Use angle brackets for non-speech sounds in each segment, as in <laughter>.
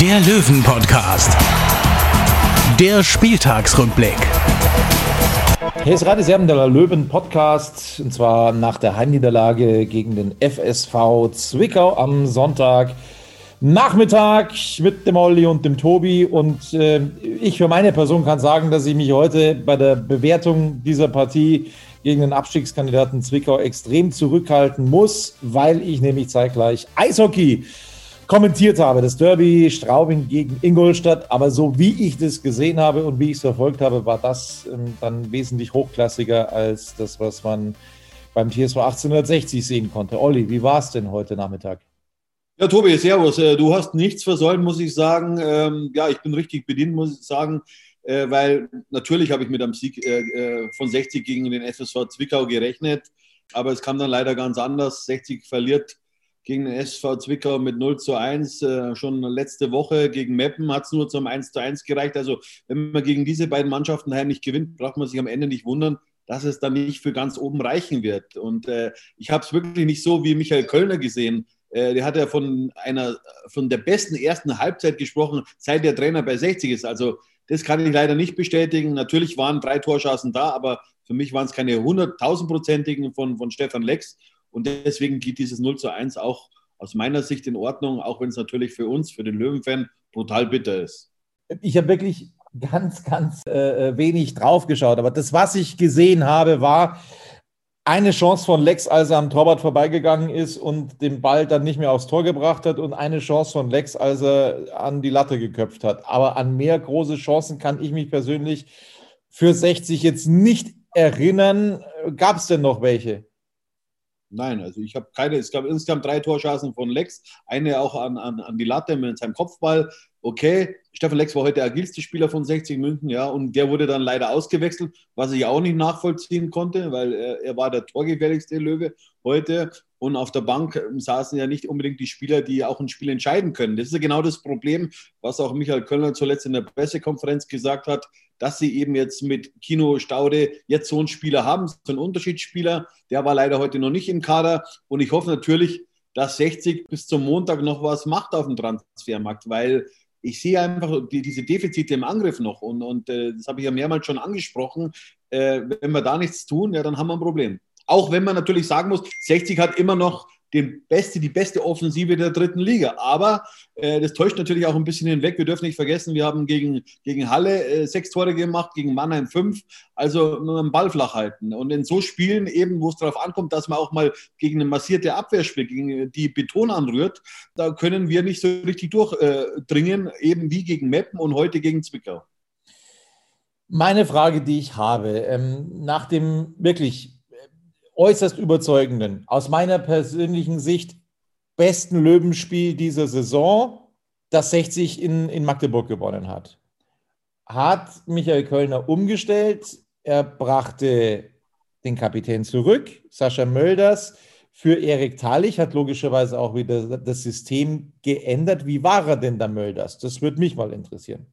der Löwen-Podcast. Der Spieltagsrückblick. Hier ist Radio Serben der Löwen Podcast und zwar nach der Heimniederlage gegen den FSV Zwickau am Sonntag Nachmittag mit dem Olli und dem Tobi und äh, ich für meine Person kann sagen, dass ich mich heute bei der Bewertung dieser Partie gegen den Abstiegskandidaten Zwickau extrem zurückhalten muss, weil ich nämlich zeitgleich Eishockey kommentiert habe. Das Derby Straubing gegen Ingolstadt. Aber so wie ich das gesehen habe und wie ich es verfolgt habe, war das ähm, dann wesentlich hochklassiger als das, was man beim TSV 1860 sehen konnte. Olli, wie war es denn heute Nachmittag? Ja, Tobi, servus. Äh, Du hast nichts versäumt, muss ich sagen. Ähm, Ja, ich bin richtig bedient, muss ich sagen, äh, weil natürlich habe ich mit einem Sieg äh, von 60 gegen den SSV Zwickau gerechnet, aber es kam dann leider ganz anders. 60 verliert gegen den SV Zwickau mit 0 zu 1. Äh, Schon letzte Woche gegen Meppen hat es nur zum 1 zu 1 gereicht. Also wenn man gegen diese beiden Mannschaften heimlich gewinnt, braucht man sich am Ende nicht wundern, dass es dann nicht für ganz oben reichen wird. Und äh, ich habe es wirklich nicht so wie Michael Kölner gesehen. Äh, der hat ja von einer, von der besten ersten Halbzeit gesprochen, seit der Trainer bei 60 ist. Also das kann ich leider nicht bestätigen. Natürlich waren drei Torschancen da, aber für mich waren es keine 100.000-prozentigen von, von Stefan Lex. Und deswegen geht dieses 0 zu 1 auch aus meiner Sicht in Ordnung, auch wenn es natürlich für uns, für den Löwenfan, brutal bitter ist. Ich habe wirklich ganz, ganz äh, wenig drauf geschaut. Aber das, was ich gesehen habe, war eine Chance von Lex, als er am Torwart vorbeigegangen ist und den Ball dann nicht mehr aufs Tor gebracht hat und eine Chance von Lex, als er an die Latte geköpft hat. Aber an mehr große Chancen kann ich mich persönlich für 60 jetzt nicht erinnern. Gab es denn noch welche? Nein, also ich habe keine, es gab insgesamt drei Torschancen von Lex, eine auch an, an, an die Latte mit seinem Kopfball. Okay, Stefan Lex war heute der agilste Spieler von 60 München, ja, und der wurde dann leider ausgewechselt, was ich auch nicht nachvollziehen konnte, weil er, er war der torgefährlichste Löwe heute. Und auf der Bank ähm, saßen ja nicht unbedingt die Spieler, die auch ein Spiel entscheiden können. Das ist ja genau das Problem, was auch Michael Kölner zuletzt in der Pressekonferenz gesagt hat, dass sie eben jetzt mit Kino Staude jetzt so einen Spieler haben, so einen Unterschiedsspieler. Der war leider heute noch nicht im Kader. Und ich hoffe natürlich, dass 60 bis zum Montag noch was macht auf dem Transfermarkt, weil ich sehe einfach die, diese Defizite im Angriff noch. Und, und äh, das habe ich ja mehrmals schon angesprochen. Äh, wenn wir da nichts tun, ja, dann haben wir ein Problem. Auch wenn man natürlich sagen muss, 60 hat immer noch den beste, die beste Offensive der dritten Liga. Aber äh, das täuscht natürlich auch ein bisschen hinweg. Wir dürfen nicht vergessen, wir haben gegen, gegen Halle äh, sechs Tore gemacht, gegen Mannheim fünf. Also nur einen Ball flach halten. Und in so Spielen eben, wo es darauf ankommt, dass man auch mal gegen eine massierte Abwehr spielt, gegen die Beton anrührt, da können wir nicht so richtig durchdringen, eben wie gegen Meppen und heute gegen Zwickau. Meine Frage, die ich habe, ähm, nach dem wirklich äußerst überzeugenden, aus meiner persönlichen Sicht besten Löwenspiel dieser Saison, das 60 in, in Magdeburg gewonnen hat, hat Michael Kölner umgestellt. Er brachte den Kapitän zurück, Sascha Mölders, für Erik Talich, hat logischerweise auch wieder das System geändert. Wie war er denn da Mölders? Das würde mich mal interessieren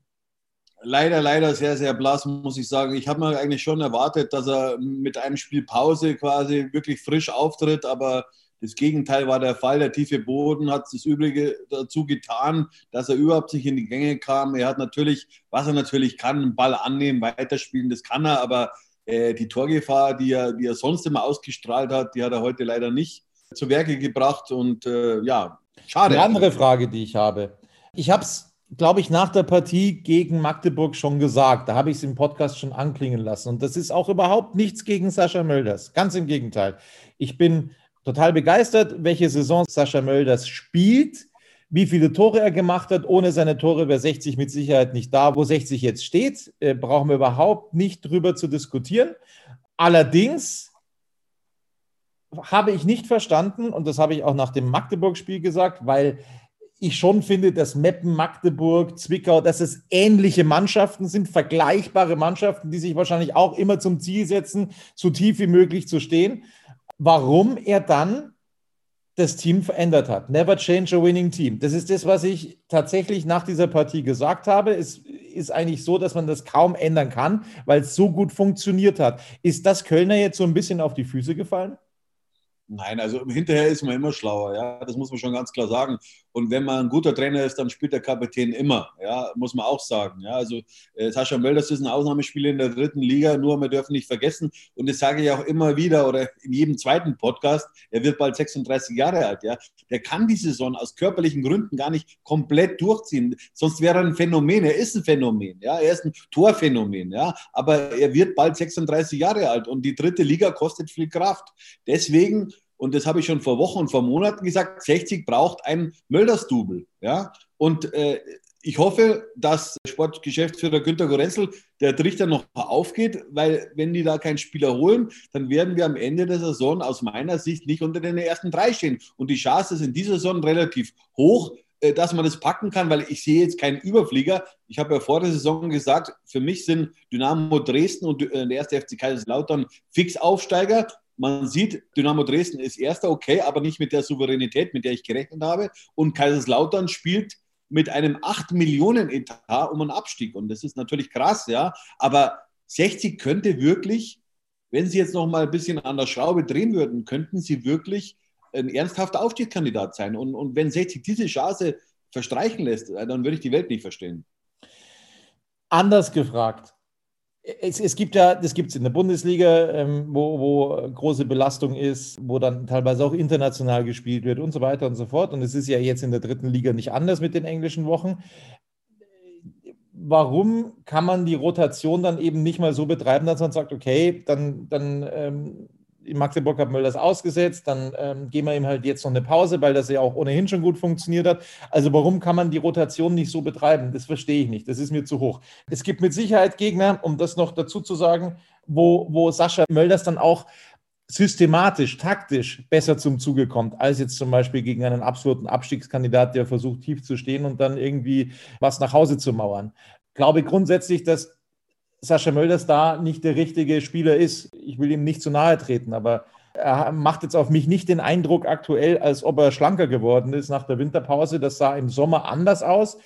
leider, leider sehr, sehr blass, muss ich sagen. Ich habe mir eigentlich schon erwartet, dass er mit einem Spiel Pause quasi wirklich frisch auftritt, aber das Gegenteil war der Fall. Der tiefe Boden hat das Übrige dazu getan, dass er überhaupt nicht in die Gänge kam. Er hat natürlich, was er natürlich kann, einen Ball annehmen, weiterspielen, das kann er, aber äh, die Torgefahr, die er, die er sonst immer ausgestrahlt hat, die hat er heute leider nicht zu Werke gebracht und äh, ja, schade. Eine andere Frage, die ich habe. Ich habe es glaube ich, nach der Partie gegen Magdeburg schon gesagt. Da habe ich es im Podcast schon anklingen lassen. Und das ist auch überhaupt nichts gegen Sascha Mölders. Ganz im Gegenteil. Ich bin total begeistert, welche Saison Sascha Mölders spielt, wie viele Tore er gemacht hat. Ohne seine Tore wäre 60 mit Sicherheit nicht da, wo 60 jetzt steht. Äh, brauchen wir überhaupt nicht drüber zu diskutieren. Allerdings habe ich nicht verstanden, und das habe ich auch nach dem Magdeburg-Spiel gesagt, weil ich schon finde, dass Meppen, Magdeburg, Zwickau, dass es ähnliche Mannschaften sind, vergleichbare Mannschaften, die sich wahrscheinlich auch immer zum Ziel setzen, so tief wie möglich zu stehen. Warum er dann das Team verändert hat. Never change a winning team. Das ist das, was ich tatsächlich nach dieser Partie gesagt habe. Es ist eigentlich so, dass man das kaum ändern kann, weil es so gut funktioniert hat. Ist das Kölner jetzt so ein bisschen auf die Füße gefallen? Nein, also hinterher ist man immer schlauer, ja, das muss man schon ganz klar sagen. Und wenn man ein guter Trainer ist, dann spielt der Kapitän immer, ja, muss man auch sagen. Ja, also äh, Sascha Mölders ist ein Ausnahmespieler in der dritten Liga, nur wir dürfen nicht vergessen, und das sage ich auch immer wieder oder in jedem zweiten Podcast, er wird bald 36 Jahre alt, ja. Der kann die Saison aus körperlichen Gründen gar nicht komplett durchziehen, sonst wäre er ein Phänomen, er ist ein Phänomen, ja, er ist ein Torphänomen, ja, aber er wird bald 36 Jahre alt und die dritte Liga kostet viel Kraft. Deswegen und das habe ich schon vor Wochen und vor Monaten gesagt, 60 braucht ein Mölders-Double. Ja? Und äh, ich hoffe, dass Sportgeschäftsführer Günter Gorenzel der Trichter noch aufgeht, weil wenn die da keinen Spieler holen, dann werden wir am Ende der Saison aus meiner Sicht nicht unter den ersten drei stehen. Und die Chance ist in dieser Saison relativ hoch, äh, dass man das packen kann, weil ich sehe jetzt keinen Überflieger. Ich habe ja vor der Saison gesagt, für mich sind Dynamo Dresden und äh, der erste FC Kaiserslautern fix Aufsteiger man sieht, Dynamo Dresden ist erster, okay, aber nicht mit der Souveränität, mit der ich gerechnet habe. Und Kaiserslautern spielt mit einem 8 Millionen Etat um einen Abstieg. Und das ist natürlich krass, ja. Aber 60 könnte wirklich, wenn sie jetzt noch mal ein bisschen an der Schraube drehen würden, könnten sie wirklich ein ernsthafter Aufstiegskandidat sein. Und, und wenn 60 diese Chance verstreichen lässt, dann würde ich die Welt nicht verstehen. Anders gefragt es, es, gibt ja, das gibt es in der Bundesliga, ähm, wo, wo große Belastung ist, wo dann teilweise auch international gespielt wird und so weiter und so fort. Und es ist ja jetzt in der dritten Liga nicht anders mit den englischen Wochen. Warum kann man die Rotation dann eben nicht mal so betreiben, dass man sagt, okay, dann, dann ähm, in Magdeburg hat Mölders ausgesetzt, dann ähm, geben wir ihm halt jetzt noch eine Pause, weil das ja auch ohnehin schon gut funktioniert hat. Also warum kann man die Rotation nicht so betreiben? Das verstehe ich nicht. Das ist mir zu hoch. Es gibt mit Sicherheit Gegner, um das noch dazu zu sagen, wo, wo Sascha Mölders dann auch systematisch, taktisch besser zum Zuge kommt, als jetzt zum Beispiel gegen einen absoluten Abstiegskandidat, der versucht, tief zu stehen und dann irgendwie was nach Hause zu mauern. Ich glaube grundsätzlich, dass Sascha Mölders da nicht der richtige Spieler ist. Ich will ihm nicht zu nahe treten, aber er macht jetzt auf mich nicht den Eindruck aktuell, als ob er schlanker geworden ist nach der Winterpause. Das sah im Sommer anders aus.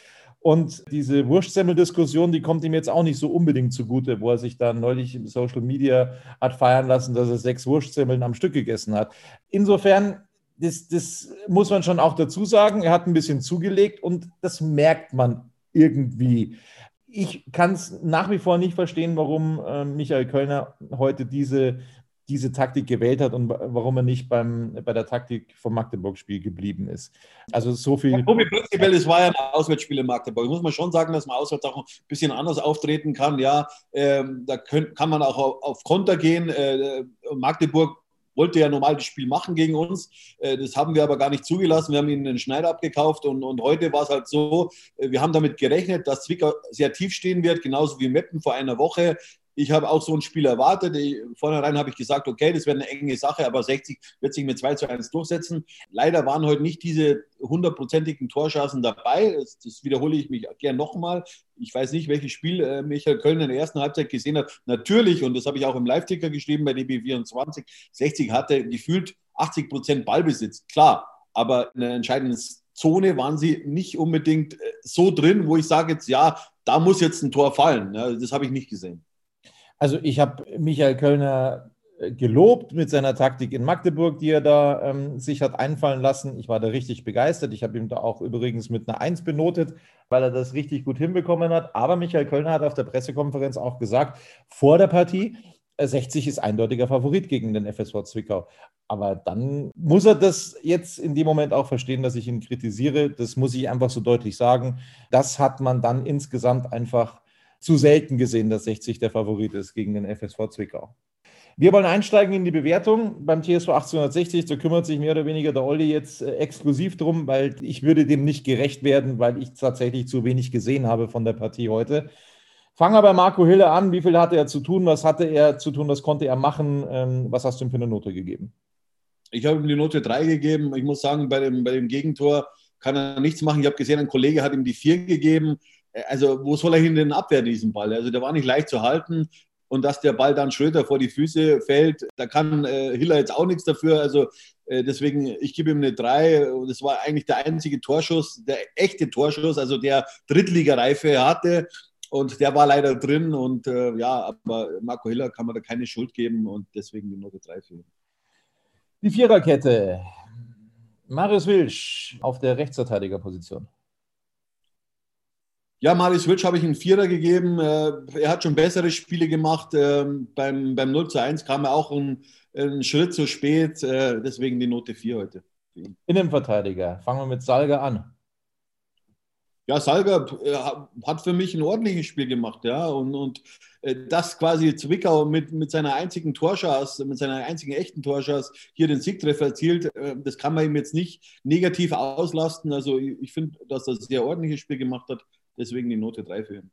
Und diese Wurstsemmel-Diskussion, die kommt ihm jetzt auch nicht so unbedingt zugute, wo er sich dann neulich im Social Media hat feiern lassen, dass er sechs Wurstsemmeln am Stück gegessen hat. Insofern, das, das muss man schon auch dazu sagen, er hat ein bisschen zugelegt und das merkt man irgendwie ich kann es nach wie vor nicht verstehen, warum äh, Michael Kölner heute diese, diese Taktik gewählt hat und warum er nicht beim, bei der Taktik vom Magdeburg-Spiel geblieben ist. Also so viel. Ja, prinzipiell, es war ja ein Auswärtsspiel in Magdeburg. Muss man schon sagen, dass man auswärts auch ein bisschen anders auftreten kann. Ja, ähm, da können, kann man auch auf, auf Konter gehen. Äh, Magdeburg wollte ja normal das Spiel machen gegen uns. Äh, das haben wir aber gar nicht zugelassen. Wir haben ihnen einen Schneider abgekauft und, und heute war es halt so, äh, wir haben damit gerechnet, dass Zwickau sehr tief stehen wird, genauso wie Meppen vor einer Woche. Ich habe auch so ein Spiel erwartet. Vornherein habe ich gesagt, okay, das wird eine enge Sache, aber 60 wird sich mit 2 zu 1 durchsetzen. Leider waren heute nicht diese hundertprozentigen Torschancen dabei. Das, das, wiederhole ich mich gern nochmal. Ich weiß nicht, welches Spiel äh, Michael Köln in der ersten Halbzeit gesehen hat. Natürlich, und das habe ich auch im Live-Ticker geschrieben bei DB24, 60 hatte gefühlt 80 Prozent Ballbesitz. Klar, aber in der entscheidenden Zone waren sie nicht unbedingt äh, so drin, wo ich sage jetzt, ja, da muss jetzt ein Tor fallen. Das habe ich nicht gesehen. Also ich habe Michael Kölner äh, gelobt mit seiner Taktik in Magdeburg, die er da ähm, sich hat einfallen lassen. Ich war da richtig begeistert. Ich habe ihm da auch übrigens mit einer Eins benotet, weil er das richtig gut hinbekommen hat. Aber Michael Kölner hat auf der Pressekonferenz auch gesagt, vor der Partie, 60 äh, ist eindeutiger Favorit gegen den FSV Zwickau. Aber dann muss er das jetzt in dem Moment auch verstehen, dass ich ihn kritisiere. Das muss ich einfach so deutlich sagen. Das hat man dann insgesamt einfach zu selten gesehen, dass 60 der Favorit ist gegen den FSV Zwickau. Wir wollen einsteigen in die Bewertung beim TSV 1860. Da kümmert sich mehr oder weniger der Olli jetzt äh, exklusiv drum, weil ich würde dem nicht gerecht werden, weil ich tatsächlich zu wenig gesehen habe von der Partie heute. Fangen wir bei Marco Hille an. Wie viel hatte er zu tun? Was hatte er zu tun? Was konnte er machen? Ähm, was hast du ihm für eine Note gegeben? Ich habe ihm die Note 3 gegeben. Ich muss sagen, bei dem, bei dem Gegentor kann er nichts machen. Ich habe gesehen, ein Kollege hat ihm die vier gegeben. Äh, also, wo soll er hin denn abwehren, diesen Ball? Also, der war nicht leicht zu halten. Und dass der Ball dann Schröter vor die Füße fällt, da kann äh, Hiller jetzt auch nichts dafür. Also, äh, deswegen, ich gebe ihm eine 3. Das war eigentlich der einzige Torschuss, der echte Torschuss, also der Drittligareife hatte. Und der war leider drin. Und äh, ja, aber Marco Hiller kann man da keine Schuld geben und deswegen die Note 3 für ihn. Die Viererkette. Marius Wilsch auf der Rechtsverteidigerposition. Ja, Marius Wilsch habe ich einen Vierer gegeben. Äh, er hat schon bessere Spiele gemacht. Ähm, beim, beim 0 zu 1 kam er auch einen, einen Schritt zu spät. Äh, deswegen die Note 4 heute. Innenverteidiger. Fangen wir mit Salga an. Ja, Salga äh, hat für mich ein ordentliches Spiel gemacht, ja. Und, und das quasi Zwickau mit, mit seiner einzigen Torschance, mit seiner einzigen echten Torschance hier den Siegtreffer erzielt, das kann man ihm jetzt nicht negativ auslasten. Also ich, ich finde, dass er ein sehr ordentliches Spiel gemacht hat. Deswegen die Note 3 für ihn.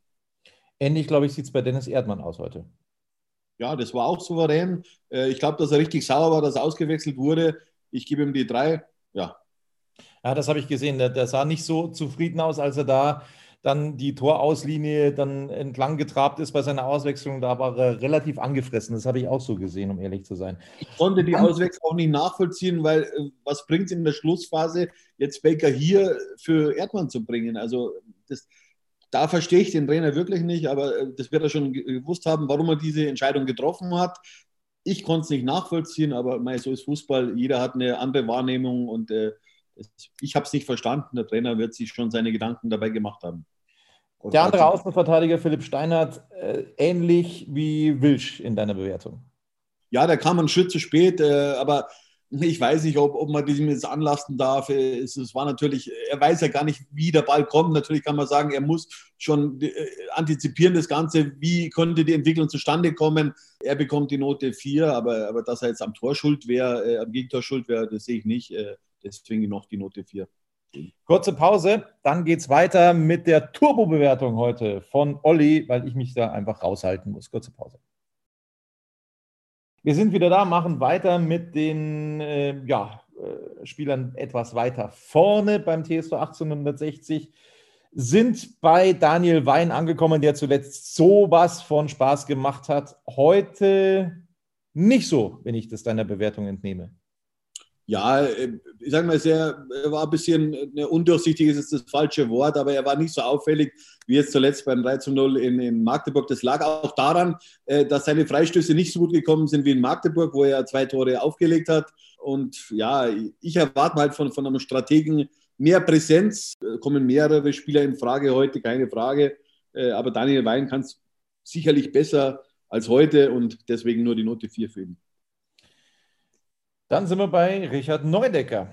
Ähnlich, glaube ich, sieht es bei Dennis Erdmann aus heute. Ja, das war auch souverän. Äh, ich glaube, dass er richtig sauer war, dass er ausgewechselt wurde. Ich gebe ihm die 3. Ja. Ja, das habe ich gesehen. Der, der, sah nicht so zufrieden aus, als er da dann die Torauslinie dann entlang getrabt ist bei seiner Auswechslung. Da war er relativ angefressen. Das habe ich auch so gesehen, um ehrlich zu sein. Ich konnte die Auswechslung auch nicht nachvollziehen, weil äh, was bringt es in der Schlussphase, jetzt Baker hier für Erdmann zu bringen? Also das, da verstehe ich den Trainer wirklich nicht, aber äh, das wird er schon gewusst haben, warum er diese Entscheidung getroffen hat. Ich konnte es nicht nachvollziehen, aber mei, so ist Fußball. Jeder hat eine andere Wahrnehmung und äh, ich habe es nicht verstanden. Der Trainer wird sich schon seine Gedanken dabei gemacht haben. Und der andere Außenverteidiger, Philipp Steinert, äh, ähnlich wie Wilsch in deiner Bewertung. Ja, der kam einen Schritt zu spät, äh, aber ich weiß nicht, ob, ob man diesem jetzt anlasten darf. Es, es, war natürlich, er weiß ja gar nicht, wie der Ball kommt. Natürlich kann man sagen, er muss schon äh, antizipieren das Ganze, wie könnte die Entwicklung zustande kommen. Er bekommt die Note 4, aber, aber dass er jetzt am Tor schuld wäre, äh, am Gegentor schuld wäre, das sehe ich nicht. Äh, deswegen noch die Note 4. Kurze Pause, dann geht es weiter mit der Turbo-Bewertung heute von Olli, weil ich mich da einfach raushalten muss. Kurze Pause. Wir sind wieder da, machen weiter mit den äh, ja, äh, Spielern etwas weiter vorne beim TSV 1860. Sind bei Daniel Wein angekommen, der zuletzt sowas von Spaß gemacht hat. Heute nicht so, wenn ich das deiner Bewertung entnehme. Ja, äh, ich sage mal, er war ein bisschen eine undurchsichtig, ist das falsche Wort, aber er war nicht so auffällig wie jetzt zuletzt beim 3 zu 0 in, in Magdeburg. Das lag auch daran, äh, dass seine Freistöße nicht so gut gekommen sind wie in Magdeburg, wo er zwei Tore aufgelegt hat. Und ja, ich erwarte halt von, von einem Strategen mehr Präsenz. Es kommen mehrere Spieler in Frage heute, keine Frage. Äh, aber Daniel Wein kann es sicherlich besser als heute und deswegen nur die Note 4 für ihn. Dann sind wir bei Richard Neudecker.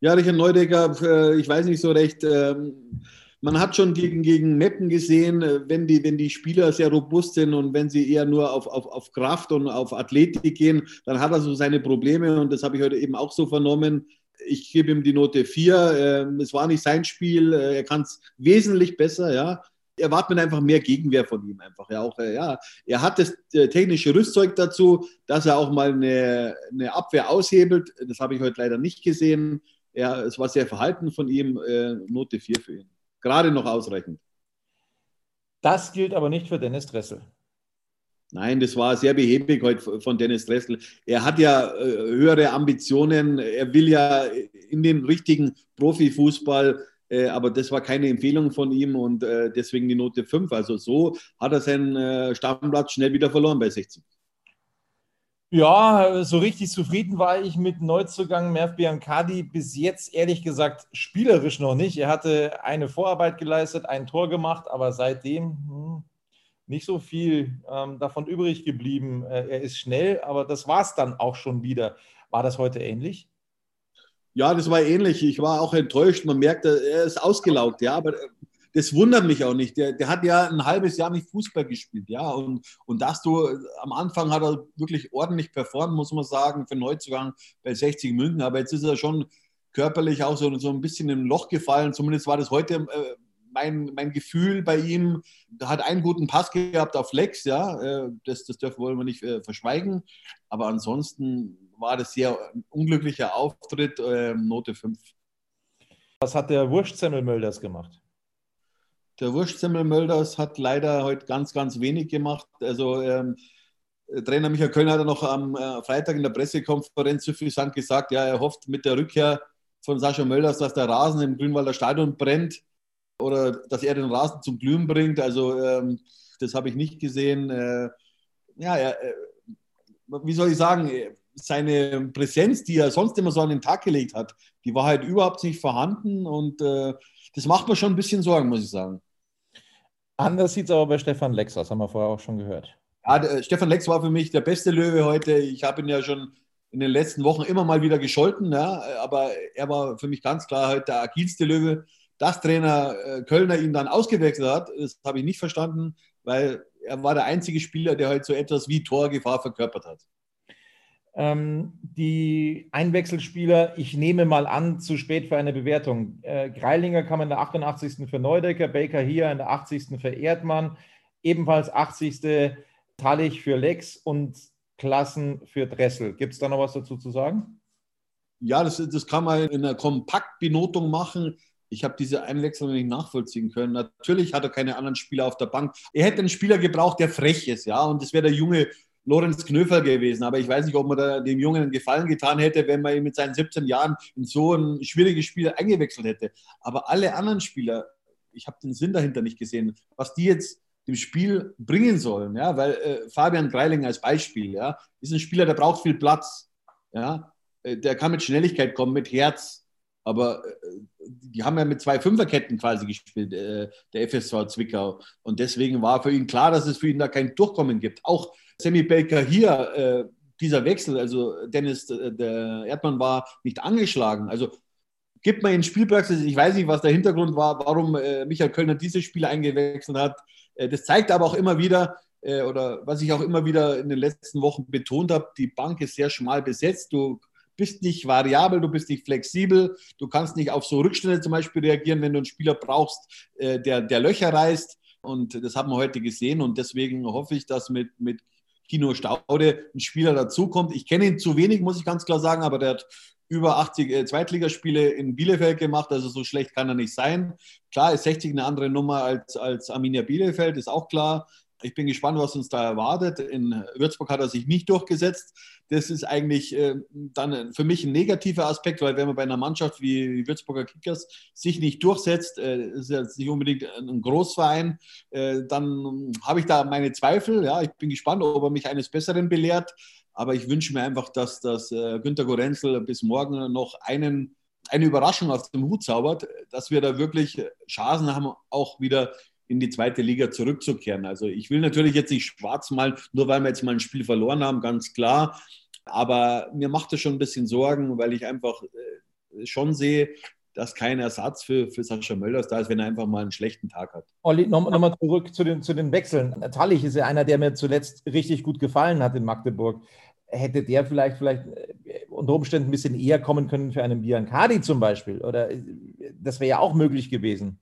Ja, Richard Neudecker, äh, ich weiß nicht so recht. Ähm, man hat schon gegen, gegen Meppen gesehen, äh, wenn die, wenn die Spieler sehr robust sind und wenn sie eher nur auf, auf, auf Kraft und auf Athletik gehen, dann hat er so seine Probleme und das habe ich heute eben auch so vernommen. Ich gebe ihm die Note 4. Ähm, es war nicht sein Spiel, äh, er kann es wesentlich besser, ja erwartet man einfach mehr Gegenwehr von ihm einfach. Ja, auch, äh, ja, er hat das äh, technische Rüstzeug dazu, dass er auch mal eine, eine Abwehr aushebelt. Das habe ich heute leider nicht gesehen. Ja, es war sehr verhalten von ihm. Äh, Note 4 für ihn. Gerade noch ausreichend. Das gilt aber nicht für Dennis Dressel. Nein, das war sehr behäbig heute von Dennis Dressel. Er hat ja äh, höhere Ambitionen. Er will ja in den richtigen Profifußball äh, aber das war keine Empfehlung von ihm und äh, deswegen die Note 5. Also so hat er seinen äh, Stammplatz schnell wieder verloren bei 60. Ja, so richtig zufrieden war ich mit Neuzugang Merv Biancardi bis jetzt ehrlich gesagt spielerisch noch nicht. Er hatte eine Vorarbeit geleistet, ein Tor gemacht, aber seitdem hm, nicht so viel ähm, davon übrig geblieben. Äh, er ist schnell, aber das war es dann auch schon wieder. War das heute ähnlich? Ja, das war ähnlich. Ich war auch enttäuscht. Man merkt, er ist ausgelaugt, ja, aber das wundert mich auch nicht. Der, der hat ja ein halbes Jahr nicht Fußball gespielt, ja. Und, und dass du am Anfang hat er wirklich ordentlich performt, muss man sagen, für Neuzugang bei 60 München. Aber jetzt ist er schon körperlich auch so, so ein bisschen im Loch gefallen. Zumindest war das heute äh, mein, mein Gefühl bei ihm. Er hat einen guten Pass gehabt auf Lex, ja. Äh, das, das dürfen wollen wir nicht äh, verschweigen. Aber ansonsten war das sehr unglücklicher Auftritt, äh, Note 5. Was hat der Wurstsemmel Mölders gemacht? Der Wurstsemmel Mölders hat leider heute ganz, ganz wenig gemacht. Also ähm, Trainer Michael Kölner hat noch am äh, Freitag in der Pressekonferenz suffisant gesagt, ja, er hofft mit der Rückkehr von Sascha Mölders, dass der Rasen im Grünwalder Stadion brennt oder dass er den Rasen zum Glühen bringt. Also ähm, das habe ich nicht gesehen. Äh, ja, er, äh, wie soll ich sagen, seine Präsenz, die er sonst immer so an den Tag gelegt hat, die war halt überhaupt nicht vorhanden und äh, das macht mir schon ein bisschen Sorgen, muss ich sagen. Anders sieht es aber bei Stefan Lex aus, haben wir vorher auch schon gehört. Ja, der, Stefan Lex war für mich der beste Löwe heute. Ich habe ihn ja schon in den letzten Wochen immer mal wieder gescholten, ja, aber er war für mich ganz klar heute der agilste Löwe. Dass Trainer äh, Kölner ihn dann ausgewechselt hat, das habe ich nicht verstanden, weil er war der einzige Spieler, der heute so etwas wie Torgefahr verkörpert hat. Ähm, die Einwechselspieler, ich nehme mal an, zu spät für eine Bewertung. Äh, Greilinger kam in der 88. für Neudecker, Baker hier in der 80. für Erdmann, ebenfalls 80. Tallich für Lex und Klassen für Dressel. Gibt es da noch was dazu zu sagen? Ja, das, das kann man in einer Kompaktbenotung machen. Ich habe diese Einwechslung nicht nachvollziehen können. Natürlich hat er keine anderen Spieler auf der Bank. Er hätte einen Spieler gebraucht, der frech ist, ja, und das wäre der junge Lorenz Knöfer gewesen. Aber ich weiß nicht, ob man dem Jungen einen Gefallen getan hätte, wenn man ihn mit seinen 17 Jahren in so ein schwieriges Spiel eingewechselt hätte. Aber alle anderen Spieler, ich habe den Sinn dahinter nicht gesehen, was die jetzt dem Spiel bringen sollen. Ja? Weil äh, Fabian Greiling als Beispiel ja, ist ein Spieler, der braucht viel Platz. Ja? Äh, der kann mit Schnelligkeit kommen, mit Herz. Aber äh, die haben ja mit zwei Fünferketten quasi gespielt, äh, der FSV Zwickau. Und deswegen war für ihn klar, dass es für ihn da kein Durchkommen gibt. Auch Sammy Baker hier, äh, dieser Wechsel, also Dennis, äh, der Erdmann war nicht angeschlagen. Also gibt man in Spielpraxis, ich weiß nicht, was der Hintergrund war, warum Michael Kölner diese Spieler eingewechselt hat. Das zeigt aber auch immer wieder, oder was ich auch immer wieder in den letzten Wochen betont habe, die Bank ist sehr schmal besetzt. Du bist nicht variabel, du bist nicht flexibel, du kannst nicht auf so Rückstände zum Beispiel reagieren, wenn du einen Spieler brauchst, äh, der, der Löcher reißt. Und das haben wir heute gesehen. Und deswegen hoffe ich, dass mit, mit Kino Staude ein Spieler dazukommt. Ich kenne ihn zu wenig, muss ich ganz klar sagen, aber der hat über 80 äh, Zweitligaspiele in Bielefeld gemacht, also so schlecht kann er nicht sein. Klar ist 60 eine andere Nummer als, als Arminia Bielefeld, ist auch klar. Ich bin gespannt, was uns da erwartet. In Würzburg hat er sich nicht durchgesetzt. Das ist eigentlich äh, dann für mich ein negativer Aspekt, weil wenn man bei einer Mannschaft wie die Würzburger Kickers sich nicht durchsetzt, äh, ist ja nicht unbedingt ein Großverein, äh, dann habe ich da meine Zweifel. Ja, ich bin gespannt, ob er mich eines Besseren belehrt. Aber ich wünsche mir einfach, dass das äh, Günter Gorenzel bis morgen noch einen eine Überraschung aus dem Hut zaubert, dass wir da wirklich Chancen haben, auch wieder in die zweite Liga zurückzukehren. Also ich will natürlich jetzt nicht schwarz malen, nur weil wir jetzt mal ein Spiel verloren haben, ganz klar. Aber mir macht es schon ein bisschen Sorgen, weil ich einfach äh, schon sehe, dass kein Ersatz für, für Sascha Mölders da ist, wenn er einfach mal einen schlechten Tag hat. Olli, nochmal noch zurück zu den, zu den Wechseln. Tallich ist ja einer, der mir zuletzt richtig gut gefallen hat in Magdeburg. Hätte der vielleicht, vielleicht äh, unter Umständen ein bisschen eher kommen können für einen Biancari zum Beispiel? Oder äh, das wäre ja auch möglich gewesen.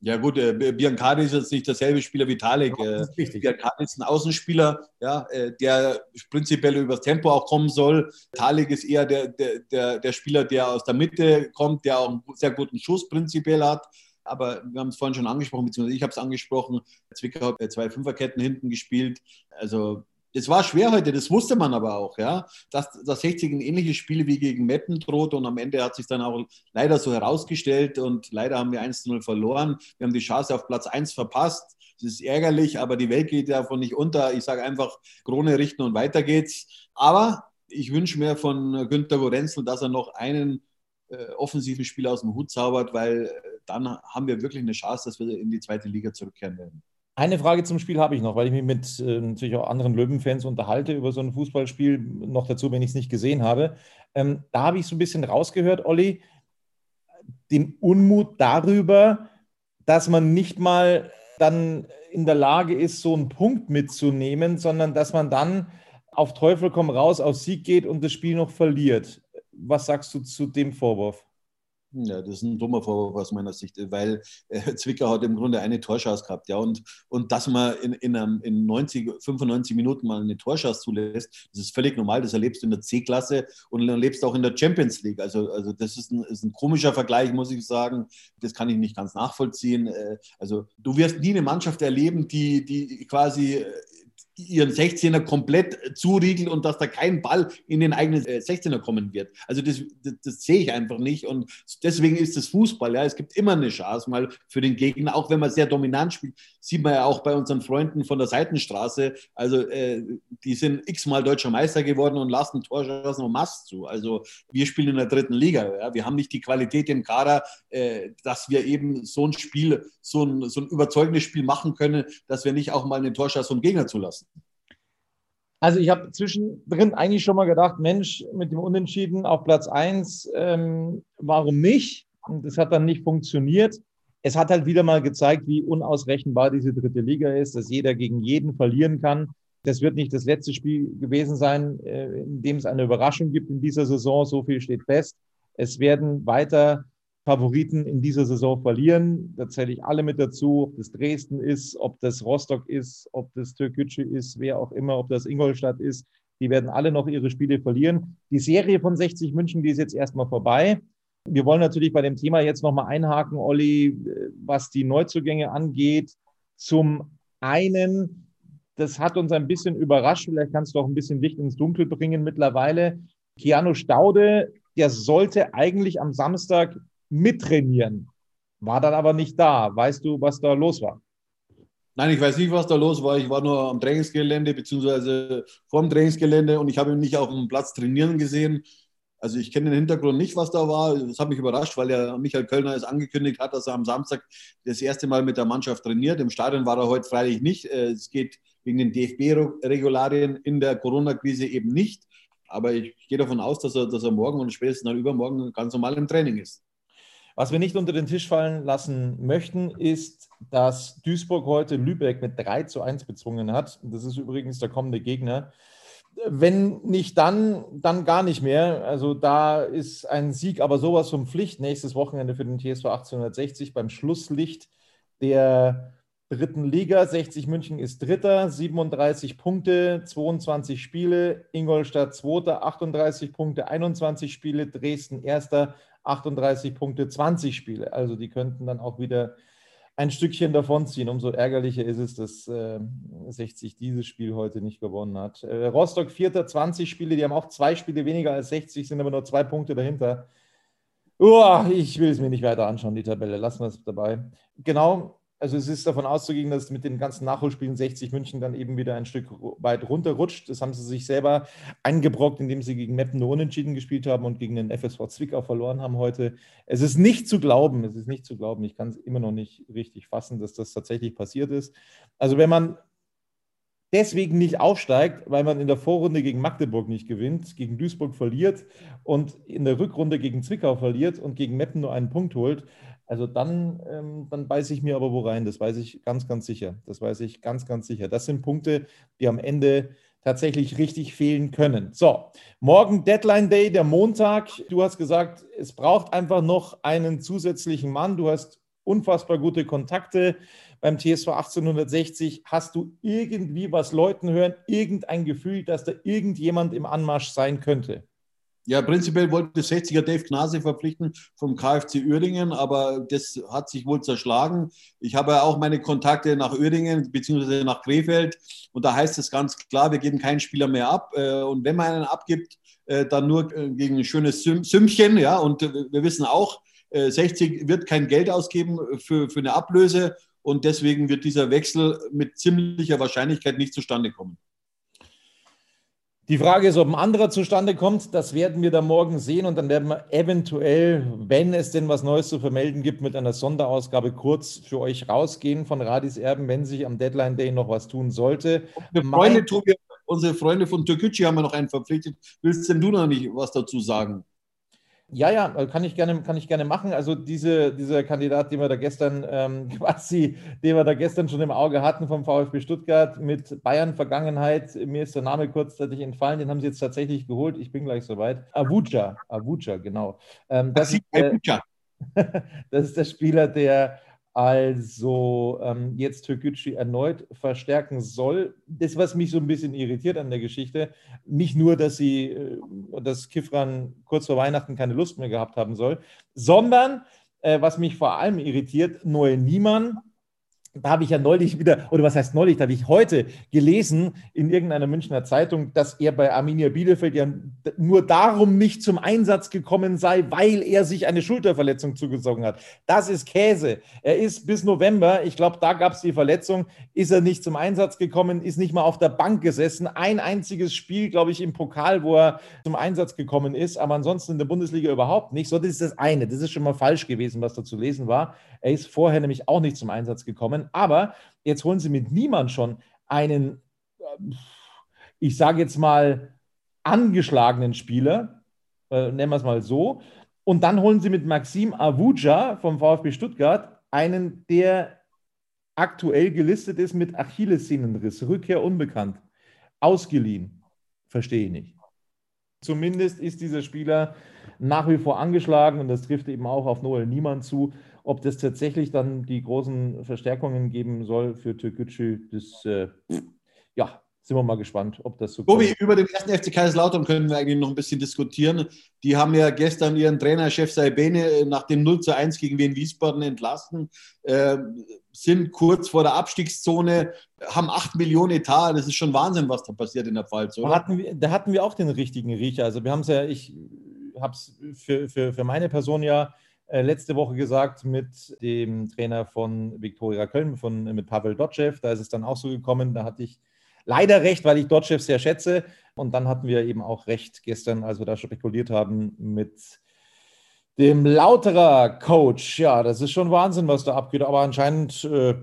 Ja gut, äh, Biancardi ist jetzt nicht derselbe Spieler wie Talek. Äh, Biancardi ist ein Außenspieler, ja, äh, der prinzipiell übers Tempo auch kommen soll. Talek ist eher der, der, der, der Spieler, der aus der Mitte kommt, der auch einen sehr guten Schuss prinzipiell hat. Aber wir haben es vorhin schon angesprochen, beziehungsweise ich habe es angesprochen. Zwickau hat zwei Fünferketten hinten gespielt. Also es war schwer heute, das wusste man aber auch, ja, dass, dass 60 ein ähnliches Spiel wie gegen Meppen droht und am Ende hat sich dann auch leider so herausgestellt und leider haben wir 1-0 verloren. Wir haben die Chance auf Platz 1 verpasst. Das ist ärgerlich, aber die Welt geht davon nicht unter. Ich sage einfach, Krone richten und weiter geht's. Aber ich wünsche mir von Günter Gorenzel, dass er noch einen äh, offensiven Spieler aus dem Hut zaubert, weil äh, dann haben wir wirklich eine Chance, dass wir in die zweite Liga zurückkehren werden. Eine Frage zum Spiel habe ich noch, weil ich mich mit äh, natürlich auch anderen Löwenfans unterhalte über so ein Fußballspiel, noch dazu, wenn ich es nicht gesehen habe. Ähm, da habe ich so ein bisschen rausgehört, Olli, den Unmut darüber, dass man nicht mal dann in der Lage ist, so einen Punkt mitzunehmen, sondern dass man dann auf Teufel komm raus auf Sieg geht und das Spiel noch verliert. Was sagst du zu dem Vorwurf? Ja, das ist ein dummer Vorwurf aus meiner Sicht, weil äh, Zwickau hat im Grunde eine Torschance gehabt, ja, und, und dass man in, in, einem, in 90, 95 Minuten mal eine Torschance zulässt, das ist völlig normal, das erlebst du in der C-Klasse und erlebst auch in der Champions League. Also, also das ist ein, ist ein komischer Vergleich, muss ich sagen. Das kann ich nicht ganz nachvollziehen. Äh, also du wirst nie eine Mannschaft erleben, die, die quasi äh, ihren 16er komplett zuriegelt und dass da kein Ball in den eigenen 16er äh, kommen wird. Also das, das, das, sehe ich einfach nicht und deswegen ist das Fußball, ja, es gibt immer eine Chance mal für den Gegner, auch wenn man sehr dominant spielt, sieht man ja auch bei unseren Freunden von der Seitenstraße, also äh, die sind x-mal deutscher Meister geworden und lassen Torchancen und Mast zu. Also wir spielen in der dritten Liga, ja. wir haben nicht die Qualität im Kader, äh, dass wir eben so ein Spiel, so ein, so ein überzeugendes Spiel machen können, dass wir nicht auch mal eine Torschance vom Gegner zulassen. Also ich habe zwischendrin eigentlich schon mal gedacht, Mensch, mit dem Unentschieden auf Platz 1, ähm, warum nicht? Und das hat dann nicht funktioniert. Es hat halt wieder mal gezeigt, wie unausrechenbar diese dritte Liga ist, dass jeder gegen jeden verlieren kann. Das wird nicht das letzte Spiel gewesen sein, äh, in dem es eine Überraschung gibt in dieser Saison. So viel steht fest. Es werden weiter Favoriten in dieser Saison verlieren. Da zähle ich alle mit dazu, ob das Dresden ist, ob das Rostock ist, ob das Türkgücü ist, wer auch immer, ob das Ingolstadt ist. Die werden alle noch ihre Spiele verlieren. Die Serie von 60 München, die ist jetzt erstmal vorbei. Wir wollen natürlich bei dem Thema jetzt nochmal einhaken, Olli, was die Neuzugänge angeht. Zum einen, das hat uns ein bisschen überrascht, vielleicht kannst du auch ein bisschen Licht ins Dunkel bringen mittlerweile. Keanu Staude, der sollte eigentlich am Samstag mittrainieren. War dann aber nicht da. Weißt du, was da los war? Nein, ich weiß nicht, was da los war. Ich war nur am Trainingsgelände beziehungsweise vorm Trainingsgelände und ich habe ihn nicht auf dem Platz trainieren gesehen. Also ich kenne den Hintergrund nicht, was da war. Das hat mich überrascht, weil ja Michael Kölner es angekündigt hat, dass er am Samstag das erste Mal mit der Mannschaft trainiert. Im Stadion war er heute freilich nicht. Äh, es geht wegen den DFB-Regularien in der Corona-Krise eben nicht. Aber ich gehe davon aus, dass er, dass er morgen und spätestens dann übermorgen ganz normal im Training ist. Was wir nicht unter den Tisch fallen lassen möchten, ist, dass Duisburg heute Lübeck mit 3 zu 1 bezwungen hat. Das ist übrigens der kommende Gegner. Wenn nicht dann, dann gar nicht mehr. Also da ist ein Sieg aber sowas von Pflicht nächstes Wochenende für den TSV 1860 beim Schlusslicht der dritten Liga. 60 München ist Dritter, 37 Punkte, 22 Spiele. Ingolstadt Zweiter, 38 Punkte, 21 Spiele. Dresden Erster, 38 Punkte, 20 Spiele. Also die könnten dann auch wieder ein Stückchen davonziehen. Umso ärgerlicher ist es, dass äh, 60 dieses Spiel heute nicht gewonnen hat. Äh, Rostock Vierter, 20 Spiele, die haben auch zwei Spiele weniger als 60, sind aber nur zwei Punkte dahinter. Oh, ich will es mir nicht weiter anschauen, die Tabelle. Lassen wir es dabei. Genau, also es ist davon auszugehen, dass mit den ganzen Nachholspielen 60 München dann eben wieder ein Stück weit runterrutscht. Das haben sie sich selber eingebrockt, indem sie gegen Meppen nur unentschieden gespielt haben und gegen den FSV Zwickau verloren haben heute. Es ist nicht zu glauben, es ist nicht zu glauben. Ich kann es immer noch nicht richtig fassen, dass das tatsächlich passiert ist. Also wenn man deswegen nicht aufsteigt, weil man in der Vorrunde gegen Magdeburg nicht gewinnt, gegen Duisburg verliert und in der Rückrunde gegen Zwickau verliert und gegen Meppen nur einen Punkt holt, also dann, ähm, dann beiße ich mir aber wo rein. Das weiß ich ganz, ganz sicher. Das weiß ich ganz, ganz sicher. Das sind Punkte, die am Ende tatsächlich richtig fehlen können. So, morgen Deadline Day, der Montag. Du hast gesagt, es braucht einfach noch einen zusätzlichen Mann. Du hast unfassbar gute Kontakte beim TSV 1860. Hast du irgendwie was Leuten hören, irgendein Gefühl, dass da irgendjemand im Anmarsch sein könnte? Ja, prinzipiell wollte 60er Dave Gnase verpflichten vom KfC Uerdingen, aber das hat sich wohl zerschlagen. Ich habe auch meine Kontakte nach Uerdingen bzw. nach Krefeld und da heißt es ganz klar, wir geben keinen Spieler mehr ab. Äh, und wenn man einen abgibt, äh, dann nur äh, gegen ein schönes Sümmchen. Ja, und wir wissen auch, 60 wird kein Geld ausgeben für, für eine Ablöse und deswegen wird dieser Wechsel mit ziemlicher Wahrscheinlichkeit nicht zustande kommen. Die Frage ist, ob ein anderer zustande kommt. Das werden wir dann morgen sehen und dann werden wir eventuell, wenn es denn was Neues zu vermelden gibt, mit einer Sonderausgabe kurz für euch rausgehen von Radis Erben, wenn sich am Deadline Day noch was tun sollte. Unsere Freunde, Tobi, unsere Freunde von Türkgücü haben wir noch einen verpflichtet. Willst denn du noch nicht was dazu sagen? Ja, ja, kann ich gerne, kann ich gerne machen. Also diese, dieser Kandidat, den wir da gestern ähm, <laughs> quasi, den wir da gestern schon im Auge hatten vom VfB Stuttgart mit Bayern-Vergangenheit, mir ist der Name kurzzeitig entfallen, den haben sie jetzt tatsächlich geholt. Ich bin gleich soweit. Avuja, Avuja, genau. Ähm, das ist, äh, <laughs> das ist der Spieler, der also ähm, jetzt Türkgücü erneut verstärken soll. Das, was mich so ein bisschen irritiert an der Geschichte, nicht nur, dass sie, äh, dass Kifran kurz vor Weihnachten keine Lust mehr gehabt haben soll, sondern äh, was mich vor allem irritiert, Noel Niemann da habe ich ja neulich wieder, oder was heißt neulich, da habe ich heute gelesen in irgendeiner Münchner Zeitung, dass er bei Arminia Bielefeld ja nur darum nicht zum Einsatz gekommen sei, weil er sich eine Schulterverletzung zugezogen hat. Das ist Käse. Er ist bis November, ich glaube, da gab es die Verletzung, ist er nicht zum Einsatz gekommen, ist nicht mal auf der Bank gesessen. Ein einziges Spiel, glaube ich, im Pokal, wo er zum Einsatz gekommen ist, aber ansonsten in der Bundesliga überhaupt nicht. So, das ist das eine. Das ist schon mal falsch gewesen, was da zu lesen war. Er ist vorher nämlich auch nicht zum Einsatz gekommen. Aber jetzt holen sie mit niemand schon einen, äh, ich sage jetzt mal, angeschlagenen Spieler, äh, nennen wir es mal so. Und dann holen sie mit Maxim Avuja vom VfB Stuttgart einen, der aktuell gelistet ist mit Achillessehnenriss, Rückkehr unbekannt, ausgeliehen. Verstehe ich nicht. Zumindest ist dieser Spieler nach wie vor angeschlagen und das trifft eben auch auf Noel Niemann zu. Ob das tatsächlich dann die großen Verstärkungen geben soll für Türkgücü, das, äh, ja, sind wir mal gespannt, ob das so Tobi, kommt. über den ersten FC Kaiserslautern können wir eigentlich noch ein bisschen diskutieren. Die haben ja gestern ihren Trainer, Chef Saibene, äh, nach dem 0 zu 1 gegen Wien Wiesbaden entlassen, äh, sind kurz vor der Abstiegszone, haben 8 Millionen Etat. Das ist schon Wahnsinn, was da passiert in der Pfalz, oder? Da hatten wir, da hatten wir auch den richtigen Riecher. Also wir haben es ja, ich habe es für, für, für meine Person ja letzte Woche gesagt mit dem Trainer von Viktoria Köln, von, mit Pavel Dotschew. Da ist es dann auch so gekommen. Da hatte ich leider recht, weil ich Dotschew sehr schätze. Und dann hatten wir eben auch recht gestern, als wir da spekuliert haben mit dem Lauterer Coach. Ja, das ist schon Wahnsinn, was da abgeht. Aber anscheinend äh,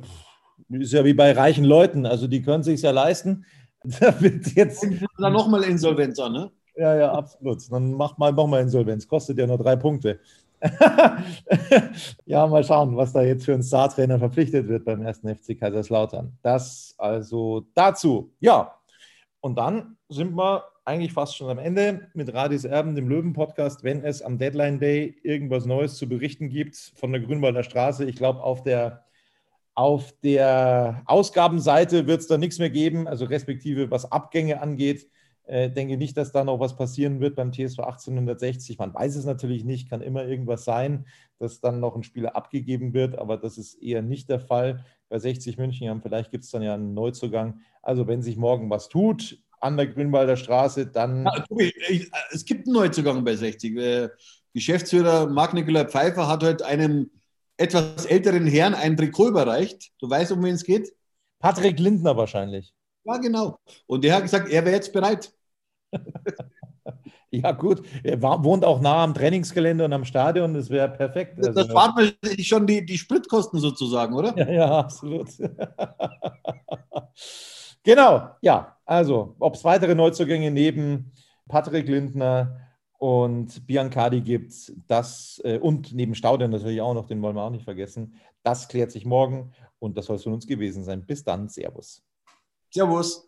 ist ja wie bei reichen Leuten. Also die können sich ja leisten. <laughs> Da wird jetzt. dann nochmal Insolvenz an, ne? Ja, ja, absolut. Dann macht mal nochmal Insolvenz. Kostet ja nur drei Punkte. <laughs> ja, mal schauen, was da jetzt für ein Star-Trainer verpflichtet wird beim ersten FC Kaiserslautern. Das also dazu. Ja, und dann sind wir eigentlich fast schon am Ende mit Radis Erben, dem Löwen-Podcast, wenn es am Deadline Day irgendwas Neues zu berichten gibt von der Grünwalder Straße. Ich glaube, auf der, auf der Ausgabenseite wird es da nichts mehr geben, also respektive was Abgänge angeht. Äh, denke nicht, dass da noch was passieren wird beim TSV 1860. Man weiß es natürlich nicht, kann immer irgendwas sein, dass dann noch ein Spieler abgegeben wird, aber das ist eher nicht der Fall. Bei 60 München, vielleicht gibt es dann ja einen Neuzugang. Also wenn sich morgen was tut an der Grünwalder Straße, dann. Ja, Tobi, es gibt einen Neuzugang bei 60. Äh, Geschäftsführer Marc-Nicolas Pfeiffer hat heute einem etwas älteren Herrn ein Trikot überreicht. Du weißt, um wen es geht? Patrick Lindner wahrscheinlich. Ja, genau. Und der hat gesagt, er wäre jetzt bereit. <laughs> ja, gut. Er wohnt auch nah am Trainingsgelände und am Stadion. Das wäre perfekt. Also, das spart man schon die, die Spritkosten sozusagen, oder? Ja, ja absolut. <laughs> genau, ja. Also, ob es weitere Neuzugänge neben Patrick Lindner und Biancardi gibt, das äh, und neben Stauder natürlich auch noch, den wollen wir auch nicht vergessen. Das klärt sich morgen und das soll es von uns gewesen sein. Bis dann, Servus. Servus.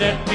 Stört